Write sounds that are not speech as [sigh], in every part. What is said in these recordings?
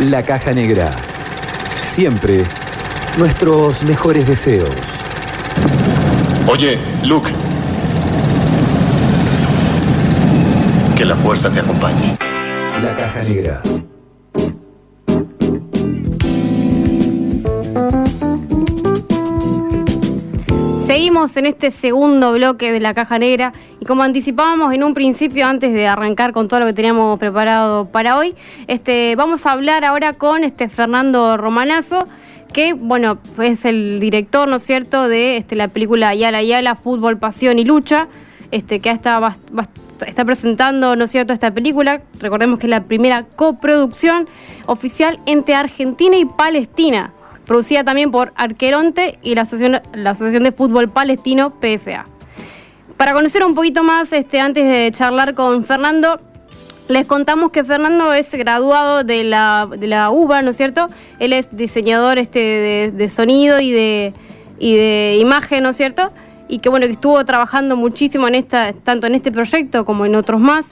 La Caja Negra. Siempre nuestros mejores deseos. Oye, Luke. Que la fuerza te acompañe. La Caja Negra. En este segundo bloque de la caja negra y como anticipábamos en un principio antes de arrancar con todo lo que teníamos preparado para hoy, este, vamos a hablar ahora con este Fernando Romanazo, que bueno, es el director, ¿no es cierto?, de este, la película Yala Yala, Fútbol, Pasión y Lucha, este, que está, está presentando, ¿no es cierto?, esta película. Recordemos que es la primera coproducción oficial entre Argentina y Palestina producida también por Arqueronte y la Asociación, de Fútbol Palestino, PFA. Para conocer un poquito más, este, antes de charlar con Fernando, les contamos que Fernando es graduado de la, de UBA, ¿no es cierto? Él es diseñador este, de, sonido y de, y de imagen, ¿no es cierto? Y que bueno, que estuvo trabajando muchísimo en esta, tanto en este proyecto como en otros más.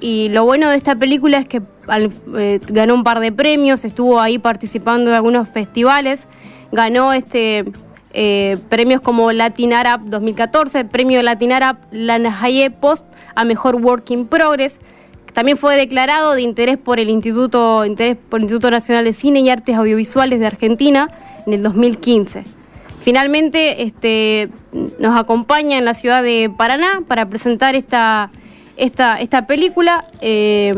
Y lo bueno de esta película es que eh, ganó un par de premios, estuvo ahí participando en algunos festivales, ganó este eh, premios como Latin Arab 2014, premio Latin Arab Lanahaye Post a Mejor Working Progress. También fue declarado de interés por el Instituto, por el Instituto Nacional de Cine y Artes Audiovisuales de Argentina en el 2015. Finalmente este, nos acompaña en la ciudad de Paraná para presentar esta, esta, esta película. Eh,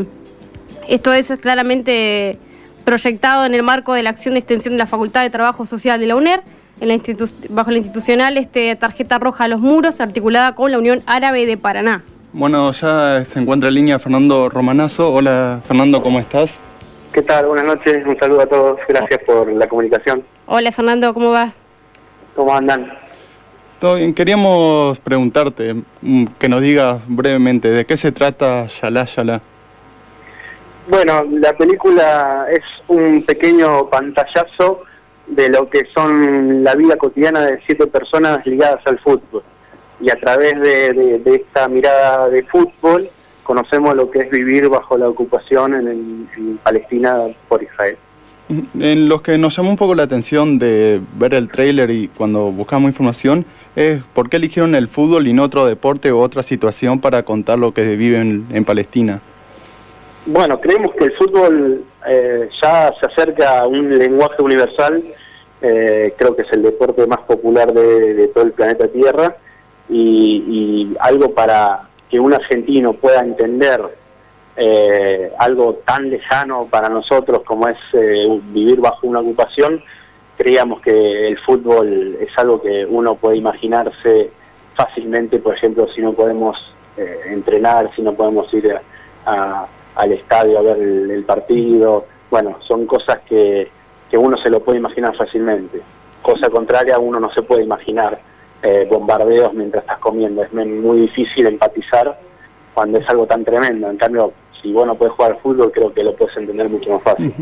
esto es claramente proyectado en el marco de la acción de extensión de la Facultad de Trabajo Social de la UNER, en la bajo la institucional este, tarjeta roja a los muros, articulada con la Unión Árabe de Paraná. Bueno, ya se encuentra en línea Fernando Romanazo. Hola Fernando, ¿cómo estás? ¿Qué tal? Buenas noches, un saludo a todos, gracias por la comunicación. Hola Fernando, ¿cómo va? ¿Cómo andan? Todo bien, queríamos preguntarte, mm, que nos digas brevemente, ¿de qué se trata Yalá Yalá? Bueno, la película es un pequeño pantallazo de lo que son la vida cotidiana de siete personas ligadas al fútbol. Y a través de, esta mirada de fútbol conocemos lo que es vivir bajo la ocupación en, Palestina por Israel. En los que nos llamó un poco la atención de ver el tráiler y cuando buscamos información es por qué eligieron el fútbol y no otro deporte o otra situación para contar lo que viven en Palestina. Bueno, creemos que el fútbol eh, ya se acerca a un lenguaje universal, eh, creo que es el deporte más popular de, todo el planeta Tierra y, algo para que un argentino pueda entender eh, algo tan lejano para nosotros como es vivir bajo una ocupación, creíamos que el fútbol es algo que uno puede imaginarse fácilmente, por ejemplo, si no podemos entrenar, si no podemos ir al estadio a ver el, partido. Bueno, son cosas que, que, uno se lo puede imaginar fácilmente. Cosa contraria, uno no se puede imaginar eh, bombardeos mientras estás comiendo. Es muy difícil empatizar cuando es algo tan tremendo. En cambio, si vos no puedes jugar al fútbol, creo que lo puedes entender mucho más fácil.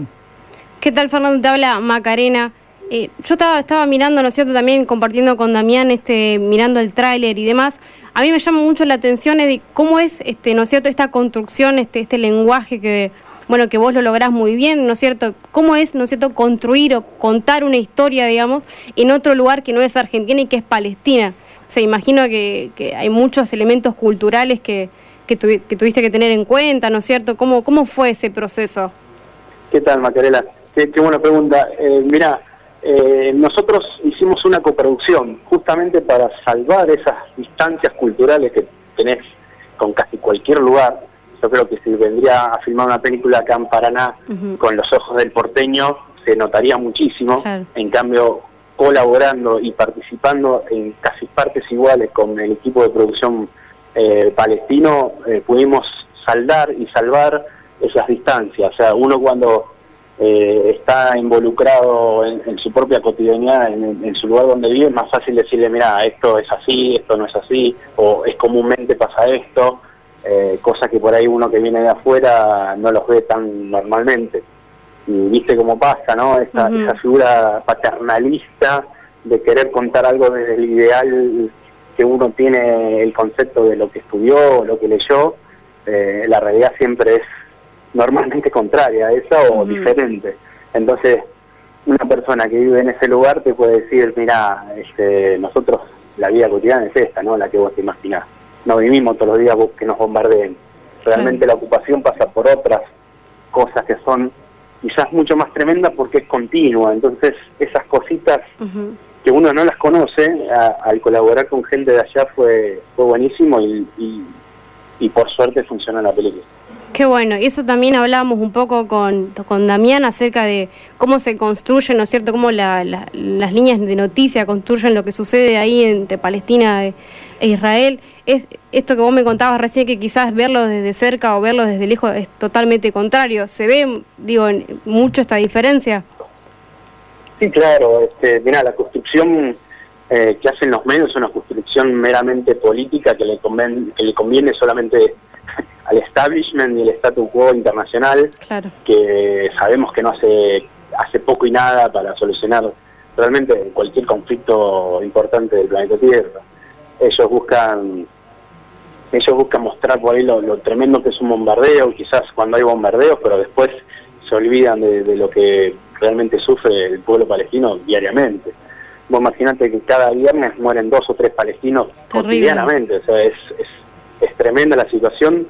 ¿Qué tal, Fernando? Te habla Macarena. Eh, yo estaba, estaba mirando, ¿no es cierto?, también compartiendo con Damián, este, mirando el tráiler y demás a mí me llama mucho la atención cómo es, este, ¿no es cierto?, esta construcción, este, este lenguaje que, bueno, que vos lo lográs muy bien, ¿no es cierto? ¿Cómo es, ¿no es cierto?, construir o contar una historia, digamos, en otro lugar que no es Argentina y que es Palestina. O sea, imagino que, hay muchos elementos culturales que, que, tuviste que tener en cuenta, ¿no es cierto? ¿Cómo, cómo fue ese proceso? ¿Qué tal, Macarela? Qué, qué buena pregunta. Eh, mira, eh, nosotros hicimos una coproducción justamente para salvar esas distancias culturales que tenés con casi cualquier lugar. Yo creo que si vendría a filmar una película acá en Paraná con los ojos del porteño, se notaría muchísimo. En cambio, colaborando y participando en casi partes iguales con el equipo de producción eh, palestino, eh, pudimos saldar y salvar esas distancias. O sea, uno cuando eh, está involucrado en, su propia cotidianidad, en, su lugar donde vive, es más fácil decirle, mira, esto es así, esto no es así, o es comúnmente pasa esto, eh, cosas que por ahí uno que viene de afuera no los ve tan normalmente. Y viste cómo pasa, ¿no? Esa, esa figura paternalista de querer contar algo desde el ideal que uno tiene el concepto de lo que estudió, lo que leyó, eh, la realidad siempre es normalmente contraria a esa o diferente. Entonces, una persona que vive en ese lugar te puede decir, mira, este, nosotros, la vida cotidiana es esta, ¿no? La que vos te imaginás. No vivimos todos los días que nos bombardeen. Realmente la ocupación pasa por otras cosas que son quizás mucho más tremendas porque es continua. Entonces, esas cositas que uno no las conoce, al colaborar con gente de allá fue, fue buenísimo y, y, por suerte funcionó la película. Qué bueno, y eso también hablábamos un poco con, con Damián acerca de cómo se construyen, ¿no es cierto?, cómo las líneas de noticia construyen lo que sucede ahí entre Palestina e, Israel. Es esto que vos me contabas recién, que quizás verlo desde cerca o verlo desde lejos es totalmente contrario. ¿Se ve, digo, mucho esta diferencia? Sí, claro. Este, mira, la construcción eh, que hacen los medios es una construcción meramente política que le, conviene, que le conviene solamente al establishment y el status quo internacional, que sabemos que no hace, hace poco y nada para solucionar realmente cualquier conflicto importante del planeta Tierra. Ellos buscan ellos buscan mostrar por ahí lo, tremendo que es un bombardeo, quizás cuando hay bombardeos, pero después se olvidan de lo que realmente sufre el pueblo palestino diariamente. Vos imaginate que cada viernes mueren dos o tres palestinos cotidianamente, o sea, es, es, tremenda la situación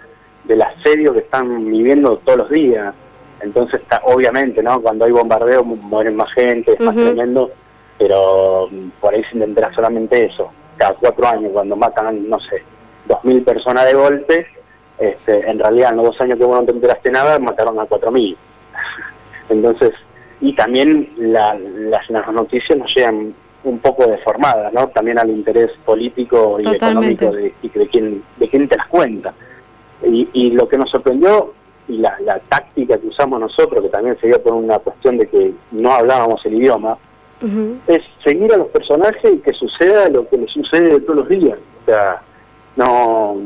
del asedio que están viviendo todos los días. Entonces, está, obviamente, ¿no? Cuando hay bombardeo mueren más gente, es más tremendo, pero mm, por ahí se intentará solamente eso. Cada cuatro años, cuando matan, no sé, dos mil personas de golpe, este, en realidad en los dos años que vos no te enteraste nada, mataron a cuatro mil. [laughs] Entonces, y también las, noticias nos llegan un poco deformadas, ¿no? También al interés político y económico de, de, quién, de quién te las cuenta. Y, lo que nos sorprendió, y la, táctica que usamos nosotros, que también se dio por una cuestión de que no hablábamos el idioma, es seguir a los personajes y que suceda lo que les sucede todos los días. O sea, no...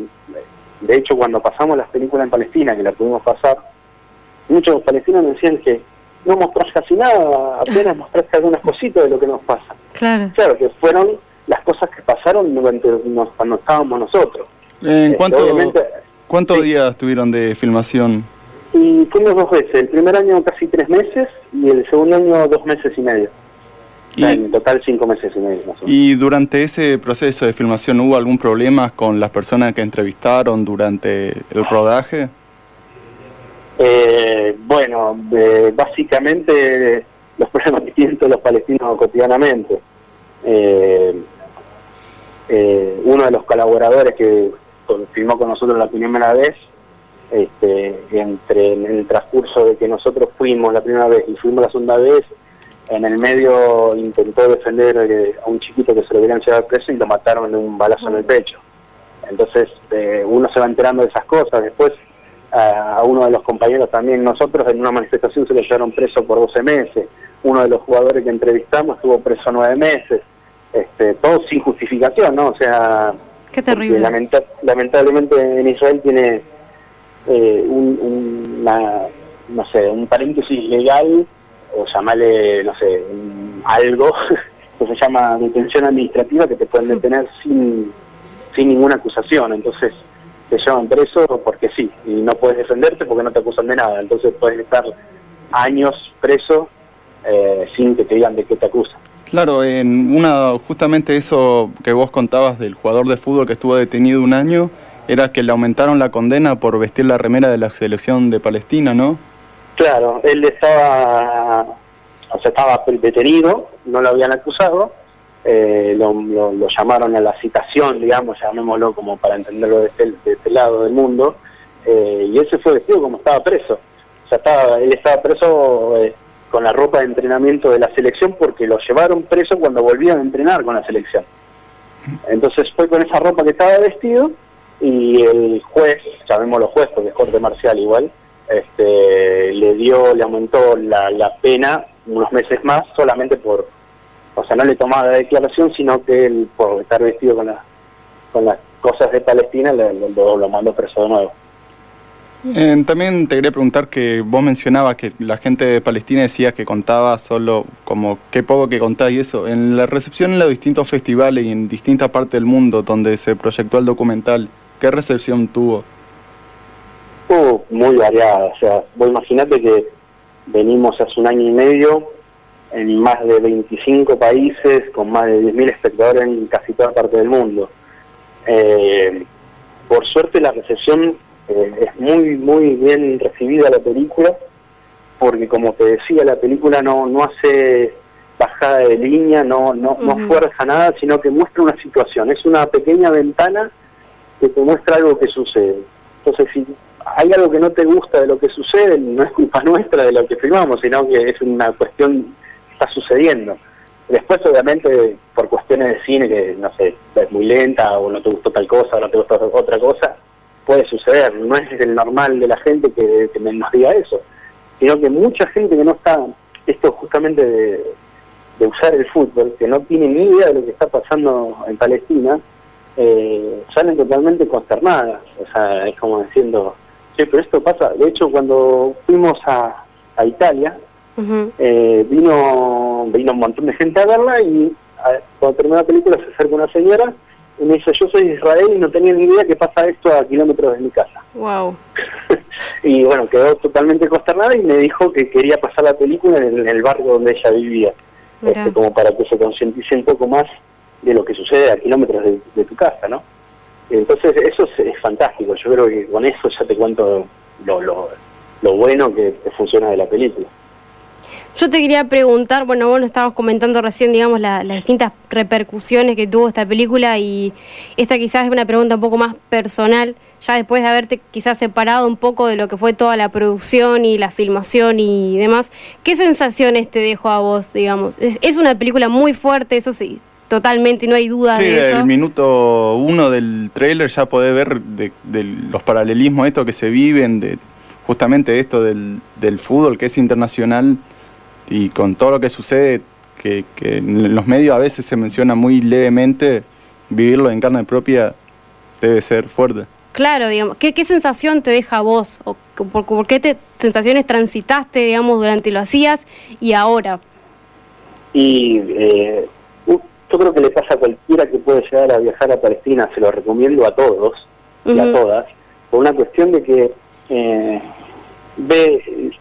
De hecho, cuando pasamos las películas en Palestina, que la pudimos pasar, muchos palestinos decían que no mostrás casi nada, apenas mostraste algunas cositas de lo que nos pasa. Claro. Claro, que fueron las cosas que pasaron durante cuando estábamos nosotros. ¿En este, cuánto, cuántos días tuvieron de filmación? Y fuimos dos veces, el primer año casi tres meses y el segundo año dos meses y medio. en total cinco meses y medio. ¿Y durante ese proceso de filmación hubo algún problema con las personas que entrevistaron durante el rodaje? Eh, bueno, básicamente los problemas que tienen todos los palestinos cotidianamente. Eh, eh, uno de los colaboradores que filmó con nosotros la primera vez, este, entre en el transcurso de que nosotros fuimos la primera vez y fuimos la segunda vez, en el medio intentó defender eh, a un chiquito que se lo querían llevar preso y lo mataron de un balazo en el pecho. Entonces uno se va enterando de esas cosas. Después a uno de los compañeros también nosotros en una manifestación se le llevaron preso por 12 meses, uno de los jugadores que entrevistamos estuvo preso 9 meses, este, todo sin justificación, ¿no? O sea, Qué terrible. lamentablemente en Israel tiene eh, un, una, no sé, un paréntesis legal, o llamarle, no sé, algo, [laughs] que se llama detención administrativa, que te pueden detener sin, sin ninguna acusación. Entonces, te llevan preso porque sí, y no puedes defenderte porque no te acusan de nada. Entonces puedes estar años preso eh, sin que te digan de qué te acusan. Claro, en una justamente eso que vos contabas del jugador de fútbol que estuvo detenido un año, era que le aumentaron la condena por vestir la remera de la selección de Palestina, ¿no? Claro, él estaba, o sea, estaba detenido, no lo habían acusado, eh, lo, llamaron a la citación, digamos, llamémoslo como para entenderlo de este, este lado del mundo, eh, y él fue vestido como estaba preso. O sea, estaba, él estaba preso eh, con la ropa de entrenamiento de la selección porque lo llevaron preso cuando volvían a entrenar con la selección. Entonces fue con esa ropa que estaba vestido y el juez, llamémoslo juez porque es corte marcial igual, este, le dio, le aumentó la, la pena unos meses más solamente por o sea, no le tomaba la declaración, sino que él, por estar vestido con, con las cosas de Palestina, lo, lo, mandó preso de nuevo. También te quería preguntar que vos mencionabas que la gente de Palestina decía que contaba solo como qué poco que contaba y eso. En la recepción en los distintos festivales y en distintas partes del mundo donde se proyectó el documental, ¿qué recepción tuvo? Muy variada. O sea, vos imaginate que venimos hace un año y medio en más de 25 países, con más de 10.000 espectadores en casi toda parte del mundo. Eh, por suerte la recepción eh, es muy, muy bien recibida la película, porque como te decía, la película no, no hace bajada de línea, no, no, no fuerza nada, sino que muestra una situación. Es una pequeña ventana que te muestra algo que sucede. Entonces, si hay algo que no te gusta de lo que sucede, no es culpa [laughs] nuestra de lo que filmamos, sino que es una cuestión está sucediendo. Después, obviamente, por cuestiones de cine, que no sé, es muy lenta o no te gustó tal cosa o no te gustó otra cosa, puede suceder. No es el normal de la gente que, nos diga eso, sino que mucha gente que no está, esto justamente de, usar el fútbol, que no tiene ni idea de lo que está pasando en Palestina, eh, salen totalmente consternadas. O sea, es como diciendo, sí, pero esto pasa. De hecho, cuando fuimos a, a Italia, eh, vino, vino un montón de gente a verla y cuando terminó la película se acerca una señora y me dice, yo soy de Israel y no tenía ni idea que pasa esto a kilómetros de mi casa. [laughs] Wow. y bueno, quedó totalmente consternada y me dijo que quería pasar la película en el, barrio donde ella vivía, este, como para que se concientice un poco más de lo que sucede a kilómetros de, tu casa, ¿no? Entonces eso es, fantástico, yo creo que con eso ya te cuento lo, lo, lo bueno que funciona de la película. Yo te quería preguntar, bueno, vos nos estabas comentando recién, digamos, las distintas repercusiones que tuvo esta película y esta quizás es una pregunta un poco más personal, ya después de haberte quizás separado un poco de lo que fue toda la producción y la filmación y demás, ¿qué sensaciones te dejó a vos, digamos? Es, una película muy fuerte, eso sí, totalmente, no hay duda de eso. Sí, el minuto uno del trailer ya podés ver de, los paralelismos estos que se viven, de justamente esto del, del fútbol que es internacional y con todo lo que sucede, que, en los medios a veces se menciona muy levemente, vivirlo en carne propia debe ser fuerte. Claro, digamos, ¿qué, qué sensación te deja vos? O, por, qué te, sensaciones transitaste, digamos, durante lo hacías y ahora? Y eh, yo creo que le pasa a cualquiera que puede llegar a viajar a Palestina, se lo recomiendo a todos y a todas, por una cuestión de que eh, ve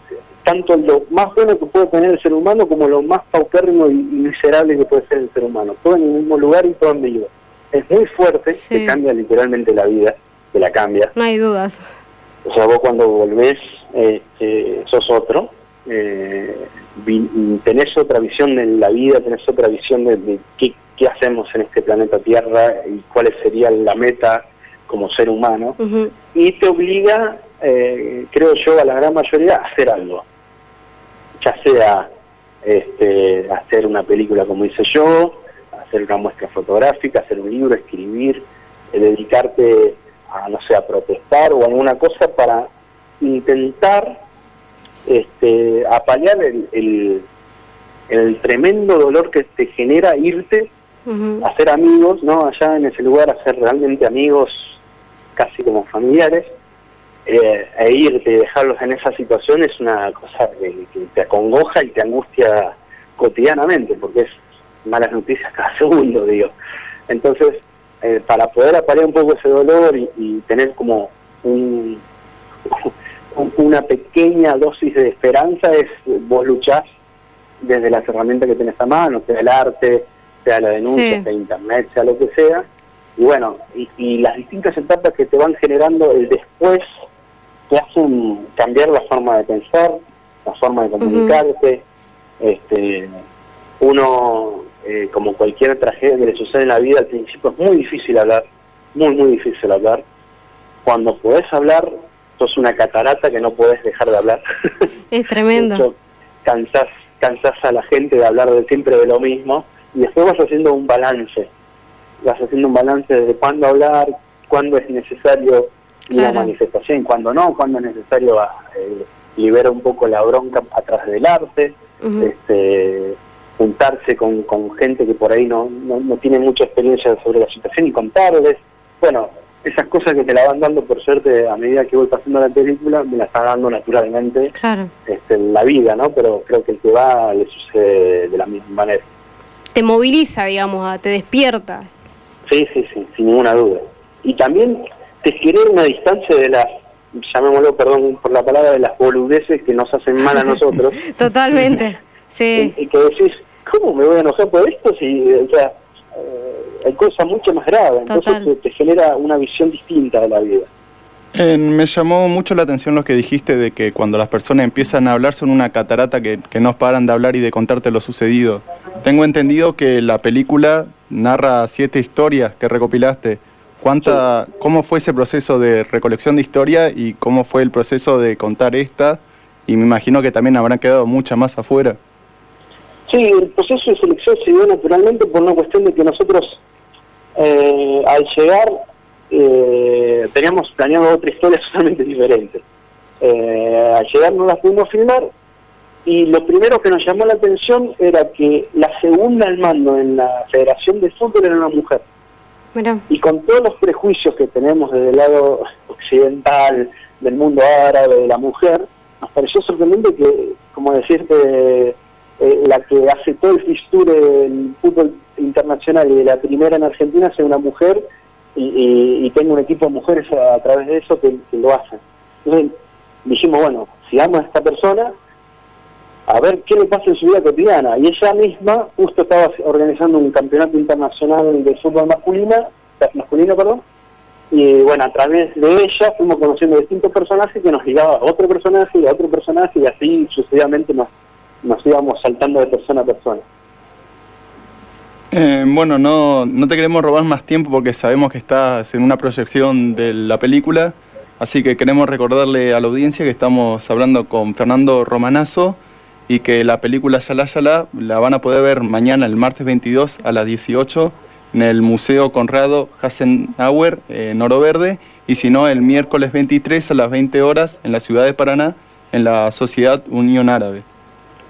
tanto lo más bueno que puede tener el ser humano como lo más paupérrimo y, miserable que puede ser el ser humano. Todo en el mismo lugar y todo en vivo. Es muy fuerte, te cambia literalmente la vida, te la cambia. No hay dudas. O sea, vos cuando volvés eh, sos otro, eh, tenés otra visión de la vida, tenés otra visión de, qué, hacemos en este planeta Tierra y cuál sería la meta como ser humano, y te obliga, eh, creo yo, a la gran mayoría a hacer algo ya sea este, hacer una película como hice yo, hacer una muestra fotográfica, hacer un libro, escribir, eh, dedicarte a, no sé, a protestar o alguna cosa para intentar este, apalear el, el, tremendo dolor que te genera irte, hacer amigos, ¿no? Allá en ese lugar, hacer realmente amigos casi como familiares, eh, e irte y dejarlos en esa situación es una cosa que, te acongoja y te angustia cotidianamente, porque es malas noticias cada [laughs] segundo, digo. Entonces, eh, para poder aparear un poco ese dolor y, tener como [laughs] un, una pequeña dosis de esperanza es vos luchás desde las herramientas que tenés a mano, sea el arte, sea la denuncia, sea internet, sea lo que sea, y bueno, y, y, las distintas etapas que te van generando el después te hacen cambiar la forma de pensar, la forma de comunicarte. este, uno, eh, como cualquier tragedia que le sucede en la vida, al principio es muy difícil hablar, muy, muy difícil hablar. Cuando podés hablar, sos una catarata que no podés dejar de hablar. Es tremendo. [laughs] cansás, cansás a la gente de hablar de siempre de lo mismo y después vas haciendo un balance. Vas haciendo un balance de cuándo hablar, cuándo es necesario la manifestación, cuando no, cuando es necesario eh, liberar un poco la bronca a través del arte, este, juntarse con, gente que por ahí no, no, tiene mucha experiencia sobre la situación y contarles. Bueno, esas cosas que te la van dando por suerte a medida que voy pasando la película, me la está dando naturalmente este, la vida, ¿no? Pero creo que el que va le sucede de la misma manera. Te moviliza, digamos, te despierta. Sí, sí, sí, sin ninguna duda. Y también te genera una distancia de las llamémoslo, perdón por la palabra, de las boludeces que nos hacen mal a nosotros. [laughs] Totalmente, sí. Y, que decís, ¿cómo me voy a enojar por esto? Si, o sea, eh, hay cosas mucho más graves, entonces te, genera una visión distinta de la vida. me llamó mucho la atención lo que dijiste de que cuando las personas empiezan a hablar son una catarata que, que no paran de hablar y de contarte lo sucedido. Tengo entendido que la película narra siete historias que recopilaste. ¿Cuánta, ¿Cómo fue ese proceso de recolección de historia y cómo fue el proceso de contar esta? Y me imagino que también habrán quedado muchas más afuera. Sí, el proceso de selección se dio naturalmente por una cuestión de que nosotros eh, al llegar eh, teníamos planeado otra historia [laughs] totalmente diferente. Eh, al llegar no la pudimos filmar y lo primero que nos llamó la atención era que la segunda al mando en la Federación de Fútbol era una mujer. Y con todos los prejuicios que tenemos desde el lado occidental, del mundo árabe, de la mujer, nos pareció sorprendente que, como decirte, eh, la que hace todo el fisture del fútbol internacional y de la primera en Argentina sea una mujer y, y, tenga un equipo de mujeres a, través de eso que, lo hacen. Entonces dijimos, bueno, sigamos a esta persona, a ver qué le pasa en su vida cotidiana. Y ella misma justo estaba organizando un campeonato internacional de fútbol masculina, masculino, perdón, y bueno, a través de ella fuimos conociendo distintos personajes que nos ligaba a otro personaje y a otro personaje y así sucesivamente nos, nos íbamos saltando de persona a persona. Eh, bueno, no, no te queremos robar más tiempo porque sabemos que estás en una proyección de la película, así que queremos recordarle a la audiencia que estamos hablando con Fernando Romanazo, y que la película Yala Yala la van a poder ver mañana, el martes 22 a las 18 en el Museo Conrado Hassenauer, en Oro Verde, y si no, el miércoles 23 a las 20 horas en la ciudad de Paraná, en la Sociedad Unión Árabe.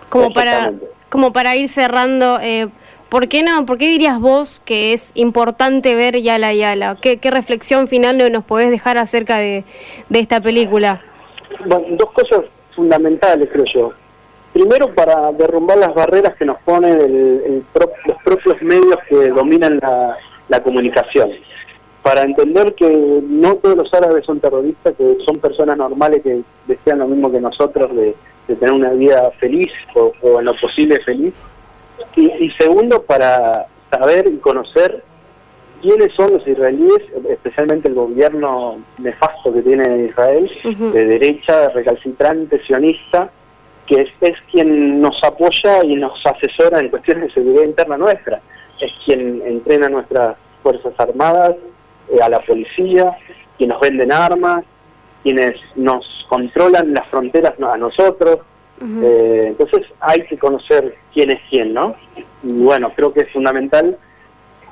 Como para, como para ir cerrando, eh, ¿por qué no? ¿Por qué dirías vos que es importante ver Yala Yala? ¿Qué, qué reflexión final nos podés dejar acerca de, de esta película? Bueno, dos cosas fundamentales, creo yo. Primero, para derrumbar las barreras que nos ponen los propios medios que dominan la, comunicación. Para entender que no todos los árabes son terroristas, que son personas normales que desean lo mismo que nosotros de, tener una vida feliz o, en lo posible feliz. Y, segundo, para saber y conocer quiénes son los israelíes, especialmente el gobierno nefasto que tiene Israel, de derecha, recalcitrante, sionista, que es, quien nos apoya y nos asesora en cuestiones de seguridad interna nuestra, es quien entrena a nuestras Fuerzas Armadas, eh, a la policía, quienes nos venden armas, quienes nos controlan las fronteras a nosotros. Eh, entonces hay que conocer quién es quién, ¿no? Y bueno, creo que es fundamental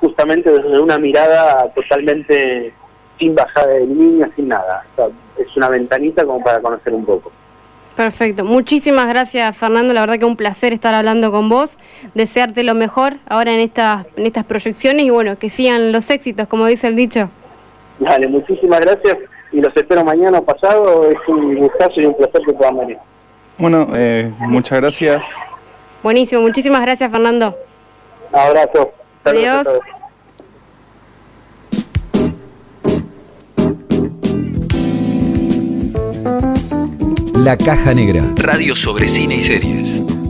justamente desde una mirada totalmente sin bajada de línea, sin nada. es una ventanita como para conocer un poco. Perfecto. Muchísimas gracias, Fernando. La verdad que un placer estar hablando con vos. Desearte lo mejor ahora en estas, en estas proyecciones y bueno, que sigan los éxitos, como dice el dicho. Dale, muchísimas gracias y los espero mañana o pasado. Es un gustazo y un placer que puedan venir. Bueno, eh, muchas gracias. Buenísimo, muchísimas gracias, Fernando. Abrazo. Adiós. La Caja Negra. Radio sobre cine y series.